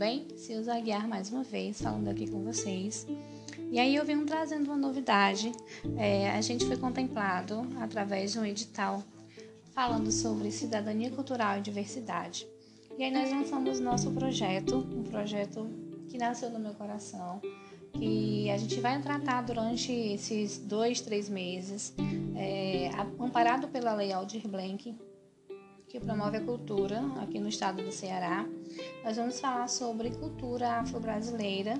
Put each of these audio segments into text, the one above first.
bem? Silza Aguiar mais uma vez, falando aqui com vocês. E aí eu venho trazendo uma novidade. É, a gente foi contemplado através de um edital falando sobre cidadania cultural e diversidade. E aí nós lançamos nosso projeto, um projeto que nasceu no meu coração, que a gente vai tratar durante esses dois, três meses, é, amparado pela Lei Aldir Blanc, que promove a cultura aqui no estado do Ceará. Nós vamos falar sobre cultura afro-brasileira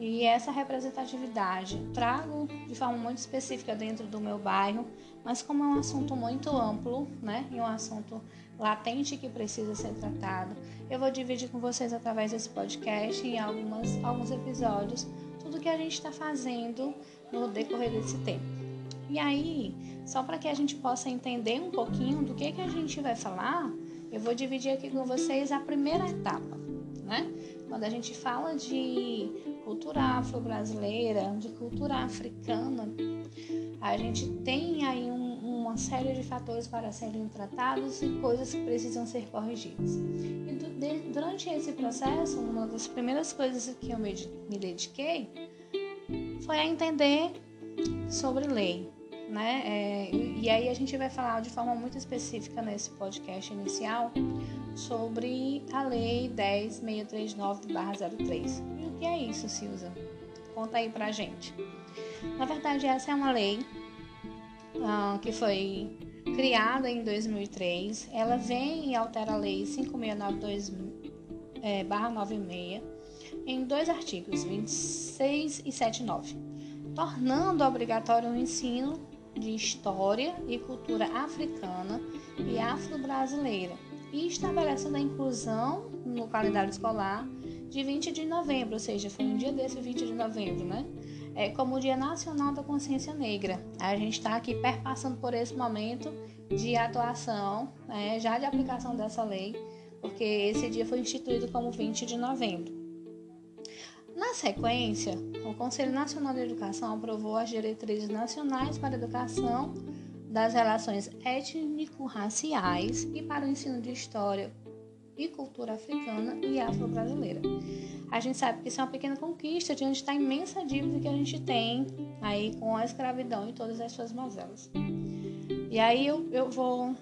e essa representatividade. Trago de forma muito específica dentro do meu bairro, mas como é um assunto muito amplo, né, e um assunto latente que precisa ser tratado, eu vou dividir com vocês através desse podcast em algumas, alguns episódios tudo que a gente está fazendo no decorrer desse tempo. E aí, só para que a gente possa entender um pouquinho do que, que a gente vai falar, eu vou dividir aqui com vocês a primeira etapa, né? Quando a gente fala de cultura afro-brasileira, de cultura africana, a gente tem aí um, uma série de fatores para serem tratados e coisas que precisam ser corrigidas. E do, de, durante esse processo, uma das primeiras coisas que eu me, me dediquei foi a entender sobre lei, né? É, e aí a gente vai falar de forma muito específica nesse podcast inicial sobre a Lei 10639-03. E o que é isso, Silza? Conta aí pra gente. Na verdade, essa é uma lei uh, que foi criada em 2003. Ela vem e altera a Lei 5692-96 é, em dois artigos, 26 e 79, tornando obrigatório o ensino de História e Cultura Africana e Afro-Brasileira e estabelecendo a inclusão no calendário escolar de 20 de novembro, ou seja, foi um dia desse 20 de novembro, né? É, como o Dia Nacional da Consciência Negra. A gente está aqui perpassando por esse momento de atuação, né, já de aplicação dessa lei, porque esse dia foi instituído como 20 de novembro. Na sequência, o Conselho Nacional de Educação aprovou as diretrizes nacionais para a educação das relações étnico-raciais e para o ensino de história e cultura africana e afro-brasileira. A gente sabe que isso é uma pequena conquista diante da imensa dívida que a gente tem aí com a escravidão e todas as suas mazelas. E aí eu, eu vou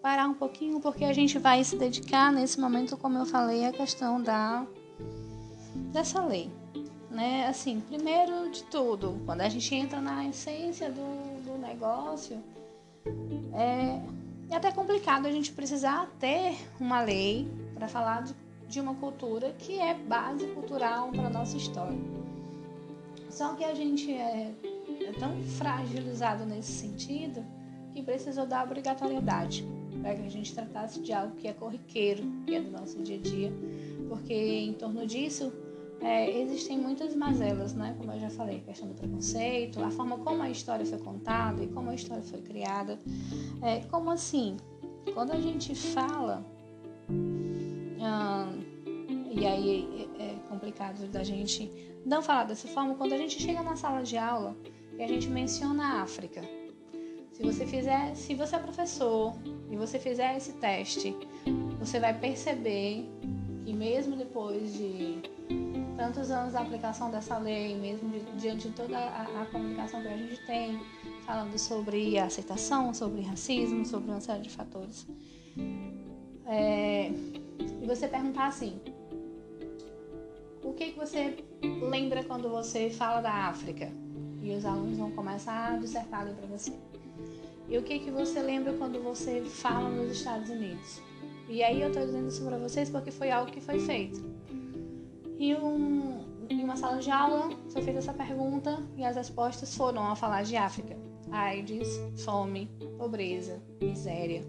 parar um pouquinho porque a gente vai se dedicar nesse momento, como eu falei, à questão da dessa lei. Né? Assim, primeiro de tudo, quando a gente entra na essência do, do negócio, é, é até complicado a gente precisar ter uma lei para falar de, de uma cultura que é base cultural para nossa história. Só que a gente é, é tão fragilizado nesse sentido que precisou da obrigatoriedade para que a gente tratasse de algo que é corriqueiro, que é do nosso dia a dia, porque em torno disso é, existem muitas mazelas, né? Como eu já falei, questão do preconceito, a forma como a história foi contada e como a história foi criada. É, como assim? Quando a gente fala, hum, e aí é, é complicado da gente não falar dessa forma, quando a gente chega na sala de aula e a gente menciona a África. Se você fizer, se você é professor e você fizer esse teste, você vai perceber que mesmo depois de tantos anos da aplicação dessa lei, mesmo diante de toda a, a, comunicação que a gente tem, falando sobre aceitação, sobre racismo, sobre uma série de fatores. É, e você perguntar assim: o que, que você lembra quando você fala da África? E os alunos vão começar a dissertar ali para você. E o que, que você lembra quando você fala nos Estados Unidos? E aí eu estou dizendo isso para vocês porque foi algo que foi feito. E um, em uma sala de aula foi feita essa pergunta e as respostas foram a falar de África. AIDS, fome, pobreza, miséria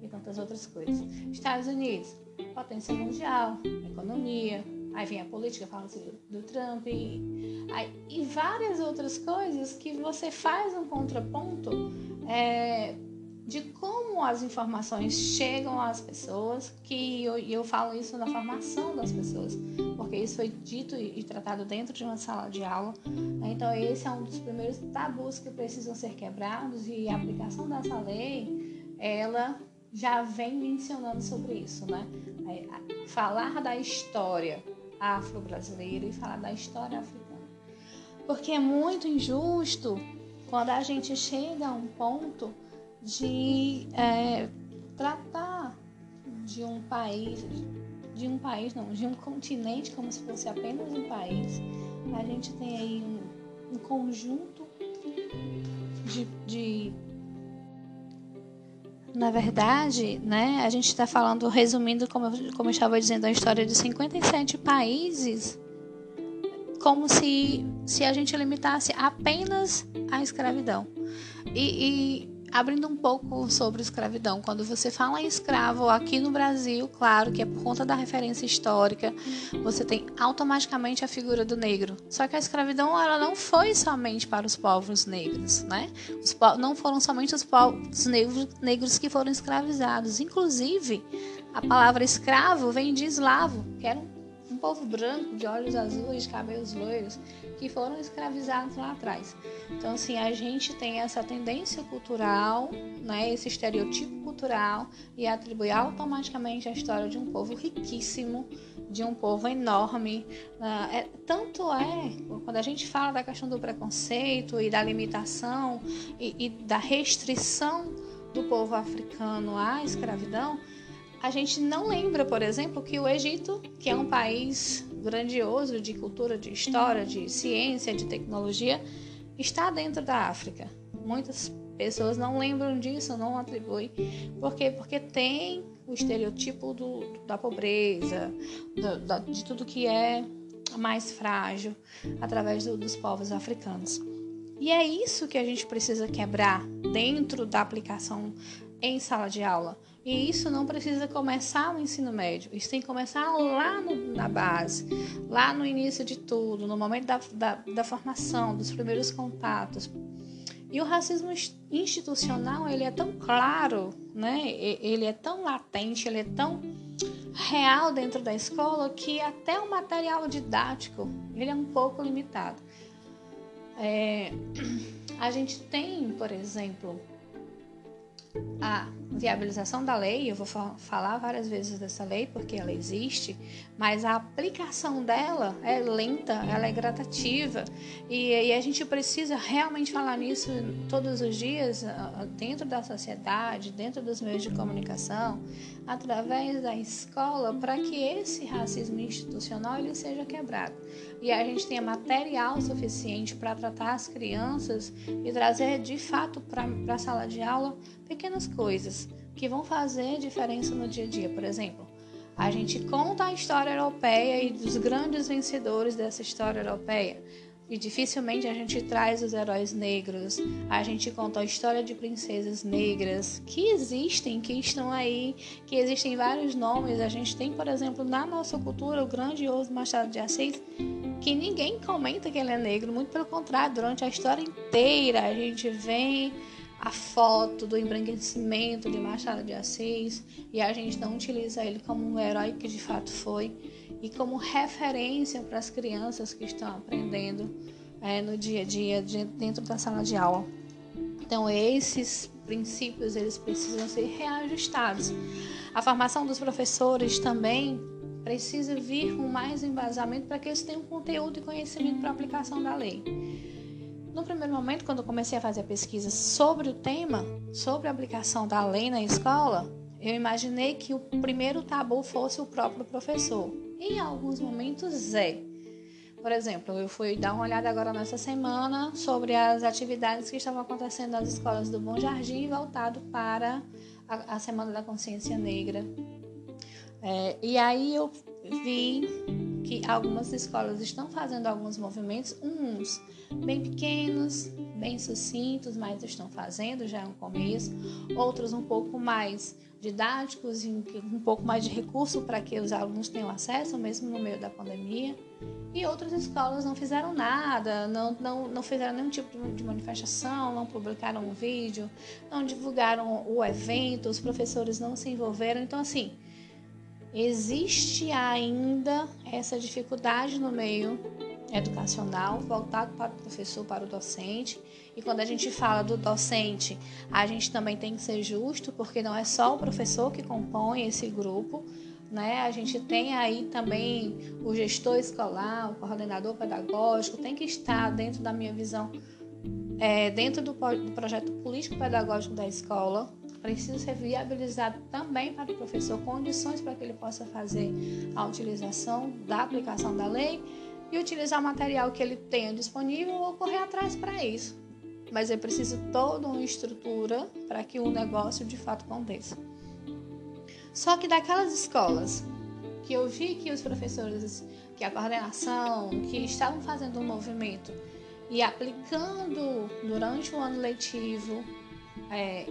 e tantas outras coisas. Estados Unidos, potência mundial, economia, aí vem a política, fala-se do, do, Trump e, aí, e várias outras coisas que você faz um contraponto é, de como as informações chegam às pessoas, que eu, eu falo isso na formação das pessoas, porque isso foi dito e, tratado dentro de uma sala de aula. Né? Então, esse é um dos primeiros tabus que precisam ser quebrados e a aplicação dessa lei, ela já vem mencionando sobre isso, né? Falar da história afro-brasileira e falar da história africana. Porque é muito injusto quando a gente chega a um ponto de é, tratar de um país, de um país não, de um continente como se fosse apenas um país. A gente tem aí um, um conjunto de, de na verdade, né, a gente está falando, resumindo, como eu, como eu estava dizendo, a história de 57 países, como se, se a gente limitasse apenas a escravidão. E, e abrindo um pouco sobre escravidão, quando você fala em escravo aqui no Brasil, claro que é por conta da referência histórica, você tem automaticamente a figura do negro. Só que a escravidão ela não foi somente para os povos negros, né? Po não foram somente os povos negros, que foram escravizados. Inclusive, a palavra escravo vem de eslavo, que era um um povo branco, de olhos azuis, cabelos loiros, que foram escravizados lá atrás. Então, assim, a gente tem essa tendência cultural, né, esse estereotipo cultural, e atribui automaticamente a história de um povo riquíssimo, de um povo enorme. Uh, é, tanto é, quando a gente fala da questão do preconceito e da limitação e, e da restrição do povo africano à escravidão, a gente não lembra, por exemplo, que o Egito, que é um país grandioso de cultura, de história, de ciência, de tecnologia, está dentro da África. Muitas pessoas não lembram disso, não atribuem. Por quê? Porque tem o estereotipo do, da pobreza, do, da, de tudo que é mais frágil através do, dos povos africanos. E é isso que a gente precisa quebrar dentro da aplicação em sala de aula. E isso não precisa começar no ensino médio, isso tem que começar lá no, na base, lá no início de tudo, no momento da, da, da formação, dos primeiros contatos. E o racismo institucional, ele é tão claro, né? ele é tão latente, ele é tão real dentro da escola que até o material didático ele é um pouco limitado. É, a gente tem, por exemplo, a viabilização da lei, eu vou falar várias vezes dessa lei porque ela existe, mas a aplicação dela é lenta, ela é gratativa e, e a gente precisa realmente falar nisso todos os dias dentro da sociedade, dentro dos meios de comunicação, através da escola, para que esse racismo institucional ele seja quebrado. E a gente tenha material suficiente para tratar as crianças e trazer de fato para a sala de aula pequenas coisas que vão fazer diferença no dia a dia. Por exemplo, a gente conta a história europeia e dos grandes vencedores dessa história europeia. E dificilmente a gente traz os heróis negros, a gente conta a história de princesas negras que existem, que estão aí, que existem vários nomes. A gente tem, por exemplo, na nossa cultura o grandioso Machado de Assis, que ninguém comenta que ele é negro, muito pelo contrário, durante a história inteira a gente vem a foto do embranquecimento de Machado de Assis e a gente não utiliza ele como um herói que de fato foi e como referência para as crianças que estão aprendendo é, no dia a dia dentro da sala de aula. Então esses princípios eles precisam ser reajustados. A formação dos professores também precisa vir com mais embasamento para que eles tenham conteúdo e conhecimento para aplicação da lei. No primeiro momento, quando eu comecei a fazer a pesquisa sobre o tema, sobre a aplicação da lei na escola, eu imaginei que o primeiro tabu fosse o próprio professor. Em alguns momentos é. Por exemplo, eu fui dar uma olhada agora nessa semana sobre as atividades que estavam acontecendo nas escolas do Bom Jardim voltado para a, a Semana da Consciência Negra. É, e aí eu vi que algumas escolas estão fazendo alguns movimentos, uns bem pequenos, bem sucintos, mas estão fazendo, já é um começo. Outros um pouco mais didáticos um pouco mais de recurso para que os alunos tenham acesso, mesmo no meio da pandemia. E outras escolas não fizeram nada, não, não, não fizeram nenhum tipo de manifestação, não publicaram um vídeo, não divulgaram o evento, os professores não se envolveram. Então, assim, existe ainda essa dificuldade no meio educacional voltado para o professor, para o docente. E quando a gente fala do docente, a gente também tem que ser justo, porque não é só o professor que compõe esse grupo. né? A gente tem aí também o gestor escolar, o coordenador pedagógico, tem que estar dentro da minha visão, é, dentro do, do projeto político-pedagógico da escola. Precisa ser viabilizado também para o professor condições para que ele possa fazer a utilização da aplicação da lei e utilizar o material que ele tenha disponível ou correr atrás para isso. Mas é preciso toda uma estrutura para que o negócio de fato aconteça. Só que daquelas escolas que eu vi que os professores, que a coordenação, que estavam fazendo um movimento e aplicando durante o ano letivo é,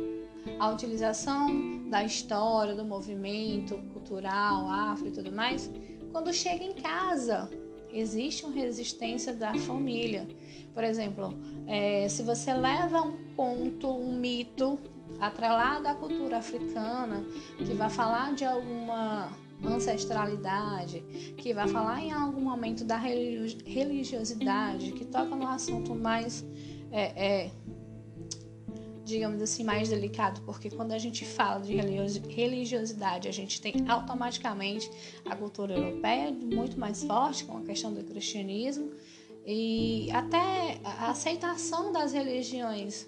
a utilização da história, do movimento cultural, afro e tudo mais, quando chega em casa, existe uma resistência da família. Por exemplo, é, se você leva um conto, um mito atrelada à cultura africana, que vai falar de alguma ancestralidade, que vai falar em algum momento da religiosidade, que toca no assunto mais, é, é, digamos assim, mais delicado, porque quando a gente fala de religiosidade, a gente tem automaticamente a cultura europeia muito mais forte com a questão do cristianismo e até a aceitação das religiões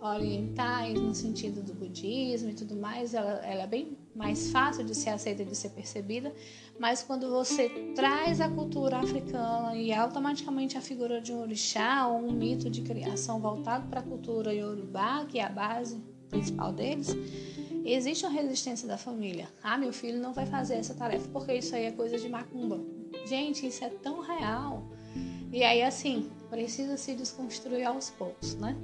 orientais, no sentido do budismo e tudo mais, ela, ela é bem mais fácil de ser aceita e de ser percebida, mas quando você traz a cultura africana e automaticamente a figura de um orixá ou um mito de criação voltado para a cultura iorubá, que é a base principal deles, existe uma resistência da família. Ah, meu filho não vai fazer essa tarefa porque isso aí é coisa de macumba. Gente, isso é tão real. E aí, assim, precisa se desconstruir aos poucos, né?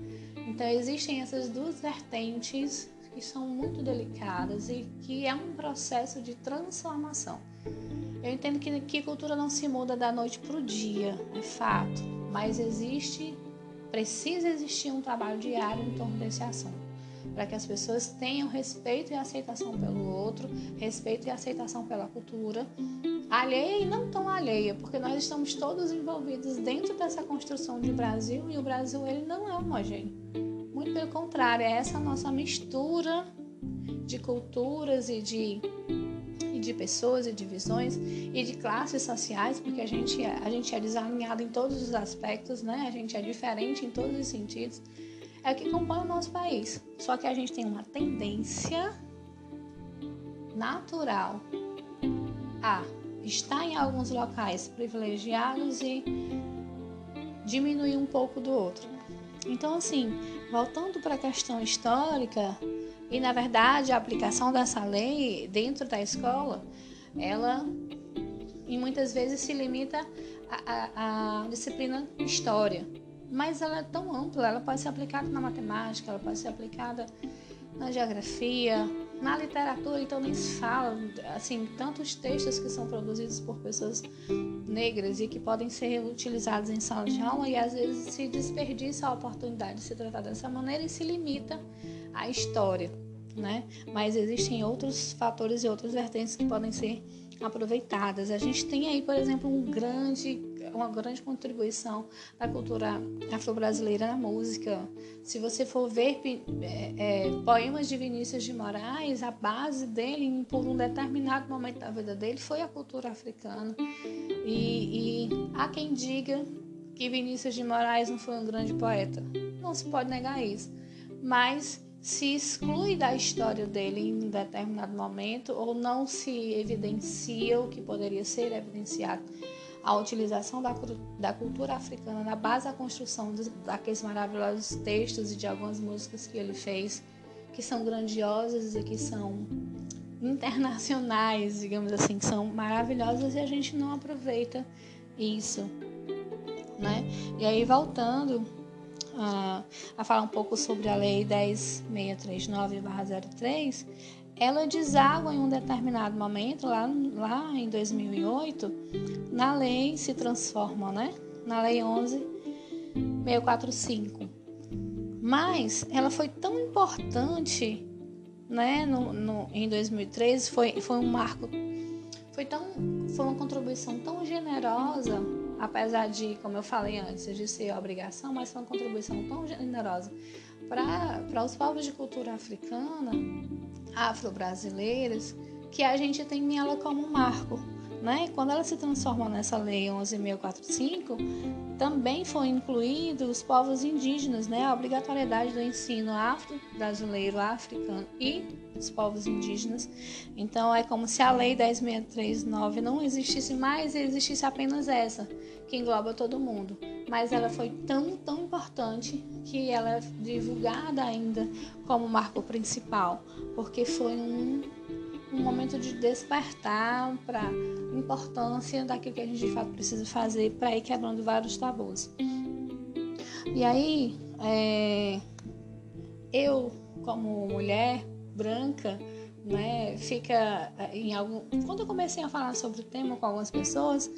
Então, existem essas duas vertentes que são muito delicadas e que é um processo de transformação. Eu entendo que, que cultura não se muda da noite para o dia, é fato, mas existe, precisa existir um trabalho diário em torno desse assunto para que as pessoas tenham respeito e aceitação pelo outro, respeito e aceitação pela cultura, alheia e não tão alheia, porque nós estamos todos envolvidos dentro dessa construção de Brasil e o Brasil ele não é homogêneo. Muito pelo contrário, é essa nossa mistura de culturas e de e de pessoas e de visões e de classes sociais, porque a gente é, a gente é desalinhado em todos os aspectos, né? A gente é diferente em todos os sentidos é o que compõe o nosso país. Só que a gente tem uma tendência natural a estar em alguns locais privilegiados e diminuir um pouco do outro. Então, assim, voltando para a questão histórica, e na verdade a aplicação dessa lei dentro da escola, ela e muitas vezes se limita à disciplina história. Mas ela é tão ampla, ela pode ser aplicada na matemática, ela pode ser aplicada na geografia, na literatura, então nem se fala, assim, tantos textos que são produzidos por pessoas negras e que podem ser utilizados em sala de aula e às vezes se desperdiça a oportunidade de se tratar dessa maneira e se limita à história, né? Mas existem outros fatores e outras vertentes que podem ser aproveitadas. A gente tem aí, por exemplo, um grande uma grande contribuição da cultura afro-brasileira na música. Se você for ver é, é, poemas de Vinícius de Moraes, a base dele, por um determinado momento da vida dele, foi a cultura africana. E, e há quem diga que Vinícius de Moraes não foi um grande poeta. Não se pode negar isso. Mas se exclui da história dele em um determinado momento ou não se evidencia o que poderia ser evidenciado a utilização da, da cultura africana na base da construção dos, daqueles maravilhosos textos e de algumas músicas que ele fez, que são grandiosas e que são internacionais, digamos assim, que são maravilhosas e a gente não aproveita isso, né? E aí voltando a, a falar um pouco sobre a lei 10639/03, ela deságua em um determinado momento, lá, lá em 2008, na lei se transforma, né? Na lei 11.645. Mas ela foi tão importante, né? No, no, em 2013 foi, foi um marco, foi tão, foi uma contribuição tão generosa, apesar de, como eu falei antes, de ser obrigação, mas foi uma contribuição tão generosa para os povos de cultura africana, afro-brasileiros, que a gente tem ela como um marco. Né? Quando ela se transforma nessa lei 11.045, também foi incluído os povos indígenas, né? a obrigatoriedade do ensino afro-brasileiro, africano e os povos indígenas. Então é como se a lei 10.639 não existisse mais e existisse apenas essa, que engloba todo mundo. Mas ela foi tão, tão importante que ela é divulgada ainda como marco principal, porque foi um um momento de despertar para importância daquilo que a gente de fato precisa fazer para ir quebrando vários tabus. E aí, é, eu, como mulher branca, né, fica é, em algum. Quando eu comecei a falar sobre o tema com algumas pessoas,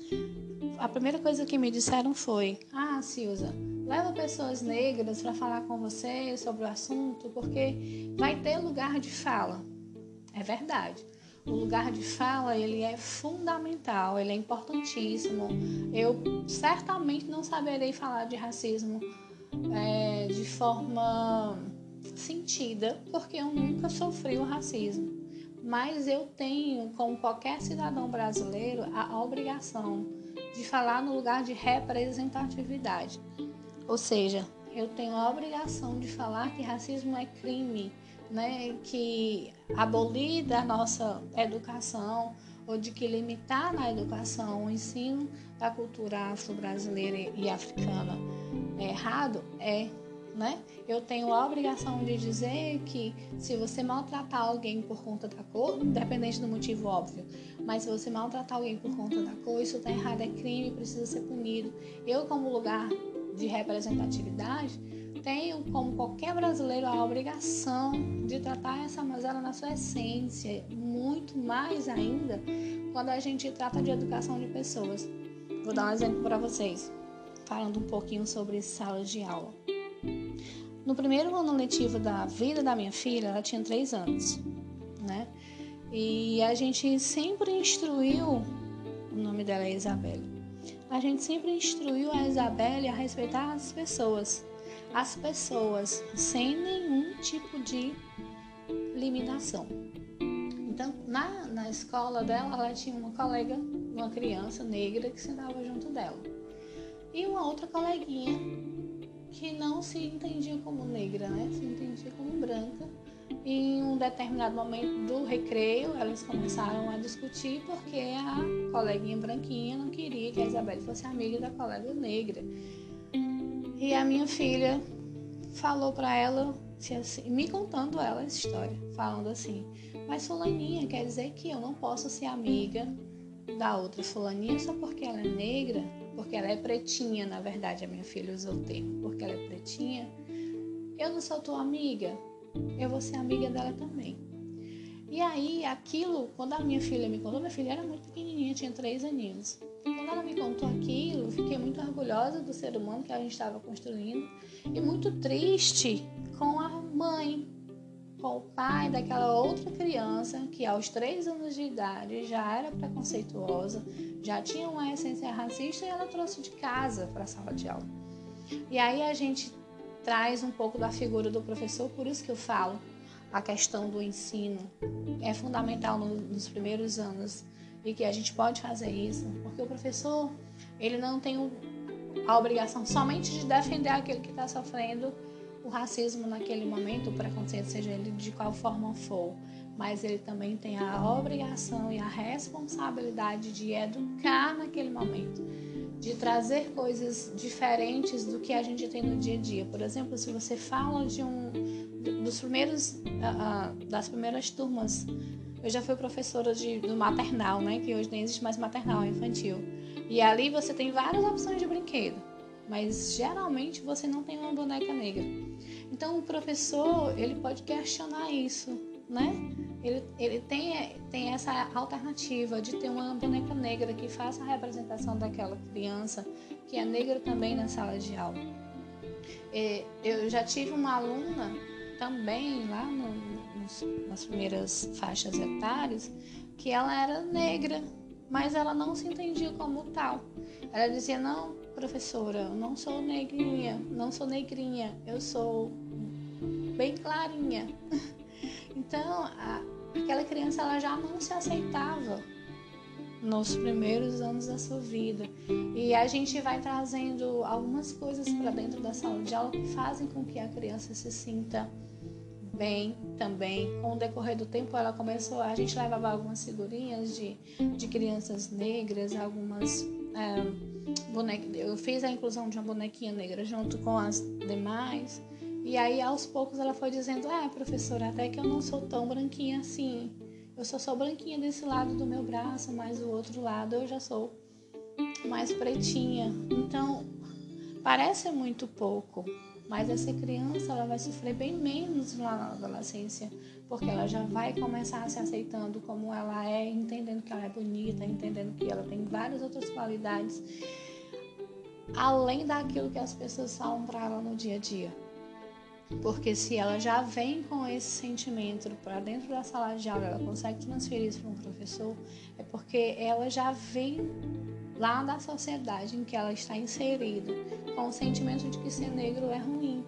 a primeira coisa que me disseram foi: Ah, Silza, leva pessoas negras para falar com você sobre o assunto, porque vai ter lugar de fala. É verdade. O lugar de fala ele é fundamental, ele é importantíssimo. Eu certamente não saberei falar de racismo é, de forma sentida, porque eu nunca sofri o racismo. Mas eu tenho, como qualquer cidadão brasileiro, a obrigação de falar no lugar de representatividade. Ou seja, eu tenho a obrigação de falar que racismo é crime, né, que abolir da nossa educação ou de que limitar na educação o ensino da cultura afro-brasileira e africana é errado é, né? Eu tenho a obrigação de dizer que se você maltratar alguém por conta da cor, independente do motivo óbvio, mas se você maltratar alguém por conta da cor, isso está errado, é crime, precisa ser punido. Eu, como lugar de representatividade, tenho, como qualquer brasileiro, a obrigação de tratar essa mazela na sua essência, muito mais ainda quando a gente trata de educação de pessoas. Vou dar um exemplo para vocês, falando um pouquinho sobre salas de aula. No primeiro ano letivo da vida da minha filha, ela tinha três anos, né? E a gente sempre instruiu, o nome dela é Isabelle, a gente sempre instruiu a Isabelle a respeitar as pessoas, as pessoas sem nenhum tipo de limitação. Então, na, na escola dela, ela tinha uma colega, uma criança negra que sentava junto dela. E uma outra coleguinha que não se entendia como negra, né? Se entendia como branca. Em um determinado momento do recreio, elas começaram a discutir porque a coleguinha branquinha não queria que a Isabelle fosse amiga da colega negra. E a minha filha falou para ela, assim, me contando ela essa história, falando assim: Mas Fulaninha, quer dizer que eu não posso ser amiga da outra Fulaninha só porque ela é negra? Porque ela é pretinha, na verdade, a minha filha usou o termo, porque ela é pretinha. Eu não sou tua amiga, eu vou ser amiga dela também. E aí, aquilo, quando a minha filha me contou, minha filha era muito pequenininha, tinha três aninhos. Ela me contou aquilo, fiquei muito orgulhosa do ser humano que a gente estava construindo e muito triste com a mãe, com o pai daquela outra criança que aos três anos de idade já era preconceituosa, já tinha uma essência racista e ela trouxe de casa para a sala de aula. E aí a gente traz um pouco da figura do professor, por isso que eu falo a questão do ensino é fundamental no, nos primeiros anos e que a gente pode fazer isso, porque o professor ele não tem a obrigação somente de defender aquele que está sofrendo o racismo naquele momento, o preconceito, seja ele de qual forma for, mas ele também tem a obrigação e a responsabilidade de educar naquele momento, de trazer coisas diferentes do que a gente tem no dia a dia. Por exemplo, se você fala de um dos primeiros uh, das primeiras turmas. Eu já fui professora de, do maternal, né? Que hoje nem existe mais maternal, é infantil. E ali você tem várias opções de brinquedo, mas geralmente você não tem uma boneca negra. Então o professor ele pode questionar isso, né? Ele, ele tem, tem essa alternativa de ter uma boneca negra que faça a representação daquela criança que é negra também na sala de aula. É, eu já tive uma aluna também lá no, nos, nas primeiras faixas etárias que ela era negra, mas ela não se entendia como tal. Ela dizia: Não, professora, eu não sou negrinha, não sou negrinha, eu sou bem clarinha. Então, a, aquela criança ela já não se aceitava nos primeiros anos da sua vida. E a gente vai trazendo algumas coisas para dentro da sala de aula que fazem com que a criança se sinta bem também. Com o decorrer do tempo, ela começou, a gente levava algumas figurinhas de, de crianças negras, algumas. É, eu fiz a inclusão de uma bonequinha negra junto com as demais. E aí, aos poucos, ela foi dizendo: É, professora, até que eu não sou tão branquinha assim. Eu só sou branquinha desse lado do meu braço, mas do outro lado eu já sou mais pretinha. Então, parece muito pouco, mas essa criança ela vai sofrer bem menos na adolescência, porque ela já vai começar se aceitando como ela é, entendendo que ela é bonita, entendendo que ela tem várias outras qualidades, além daquilo que as pessoas falam para ela no dia a dia. Porque se ela já vem com esse sentimento para dentro da sala de aula, ela consegue transferir isso para um professor, é porque ela já vem lá da sociedade em que ela está inserida, com o sentimento de que ser negro é ruim.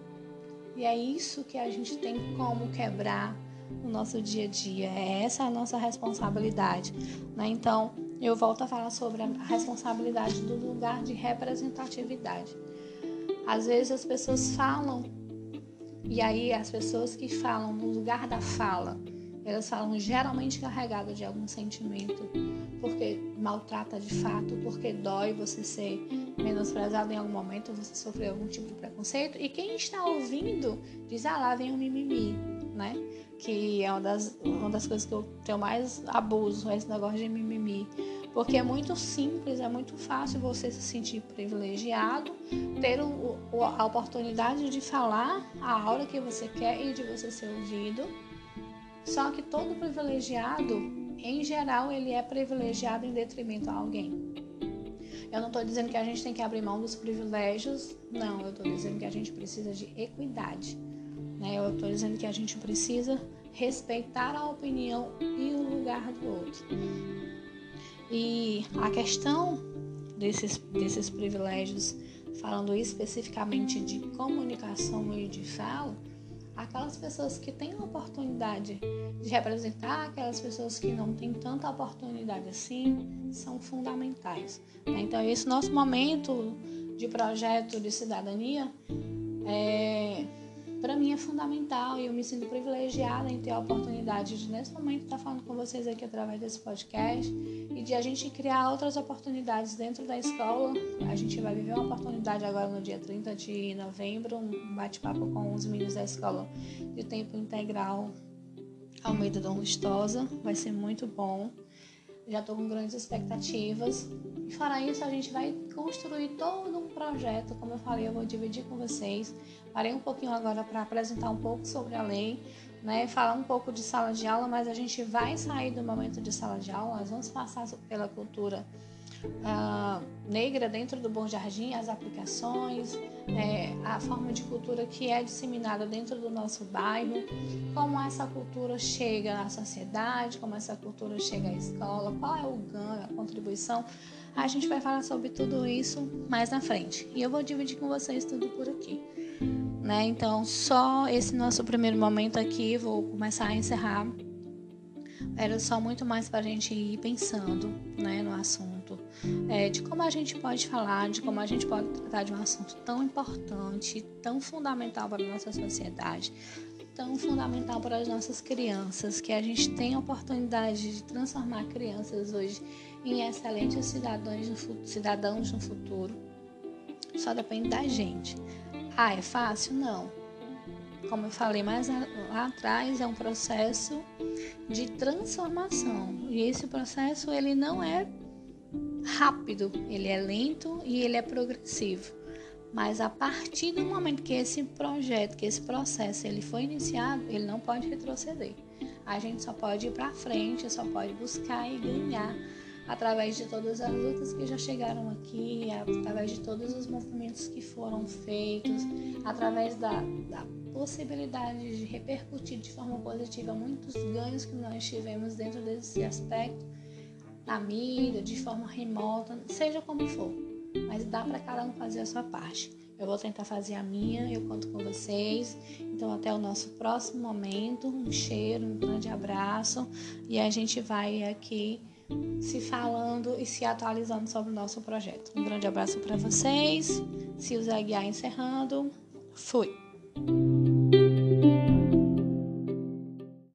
E é isso que a gente tem como quebrar no nosso dia a dia. É essa a nossa responsabilidade. Né? Então, eu volto a falar sobre a responsabilidade do lugar de representatividade. Às vezes as pessoas falam e aí as pessoas que falam no lugar da fala, elas falam geralmente carregadas de algum sentimento, porque maltrata de fato, porque dói você ser menosprezado em algum momento, você sofreu algum tipo de preconceito. E quem está ouvindo diz, ah, lá vem o mimimi, né? Que é uma das, uma das coisas que eu tenho mais abuso, esse negócio de mimimi. Porque é muito simples, é muito fácil você se sentir privilegiado, ter o, a oportunidade de falar a hora que você quer e de você ser ouvido. Só que todo privilegiado, em geral, ele é privilegiado em detrimento a alguém. Eu não estou dizendo que a gente tem que abrir mão dos privilégios, não. Eu estou dizendo que a gente precisa de equidade. Né? Eu estou dizendo que a gente precisa respeitar a opinião e o lugar do outro. E a questão desses, desses privilégios, falando especificamente de comunicação e de fala, aquelas pessoas que têm a oportunidade de representar aquelas pessoas que não têm tanta oportunidade assim são fundamentais. Né? Então, esse nosso momento de projeto de cidadania é para mim é fundamental e eu me sinto privilegiada em ter a oportunidade de, nesse momento, estar falando com vocês aqui através desse podcast e de a gente criar outras oportunidades dentro da escola. A gente vai viver uma oportunidade agora no dia 30 de novembro, um bate-papo com os meninos da escola de tempo integral Almeida Dom Lustosa. Vai ser muito bom. Já estou com grandes expectativas. E fora isso, a gente vai construir todo um projeto, como eu falei, eu vou dividir com vocês. Parei um pouquinho agora para apresentar um pouco sobre a lei, né? Falar um pouco de sala de aula, mas a gente vai sair do momento de sala de aula, nós vamos passar pela cultura uh, negra dentro do Bom Jardim, as aplicações, é, a forma de cultura que é disseminada dentro do nosso bairro, como essa cultura chega à sociedade, como essa cultura chega à escola, qual é o ganho, a contribuição. A gente vai falar sobre tudo isso mais na frente. E eu vou dividir com vocês tudo por aqui. Né? Então, só esse nosso primeiro momento aqui, vou começar a encerrar. Era só muito mais para a gente ir pensando né, no assunto, é, de como a gente pode falar, de como a gente pode tratar de um assunto tão importante, tão fundamental para a nossa sociedade, tão fundamental para as nossas crianças, que a gente tem a oportunidade de transformar crianças hoje em excelentes cidadãos no, cidadãos no futuro. Só depende da gente. Ah, é fácil? Não. Como eu falei mais lá atrás, é um processo de transformação. E esse processo ele não é rápido, ele é lento e ele é progressivo. Mas a partir do momento que esse projeto, que esse processo ele foi iniciado, ele não pode retroceder. A gente só pode ir para frente, só pode buscar e ganhar através de todas as lutas que já chegaram aqui, através de todos os movimentos que foram feitos, através da, da possibilidade de repercutir de forma positiva muitos ganhos que nós tivemos dentro desse aspecto, na mídia, de forma remota, seja como for mas dá para cada um fazer a sua parte. Eu vou tentar fazer a minha, eu conto com vocês. Então, até o nosso próximo momento. Um cheiro, um grande abraço. E a gente vai aqui se falando e se atualizando sobre o nosso projeto. Um grande abraço para vocês. Zé Guiar encerrando. Fui!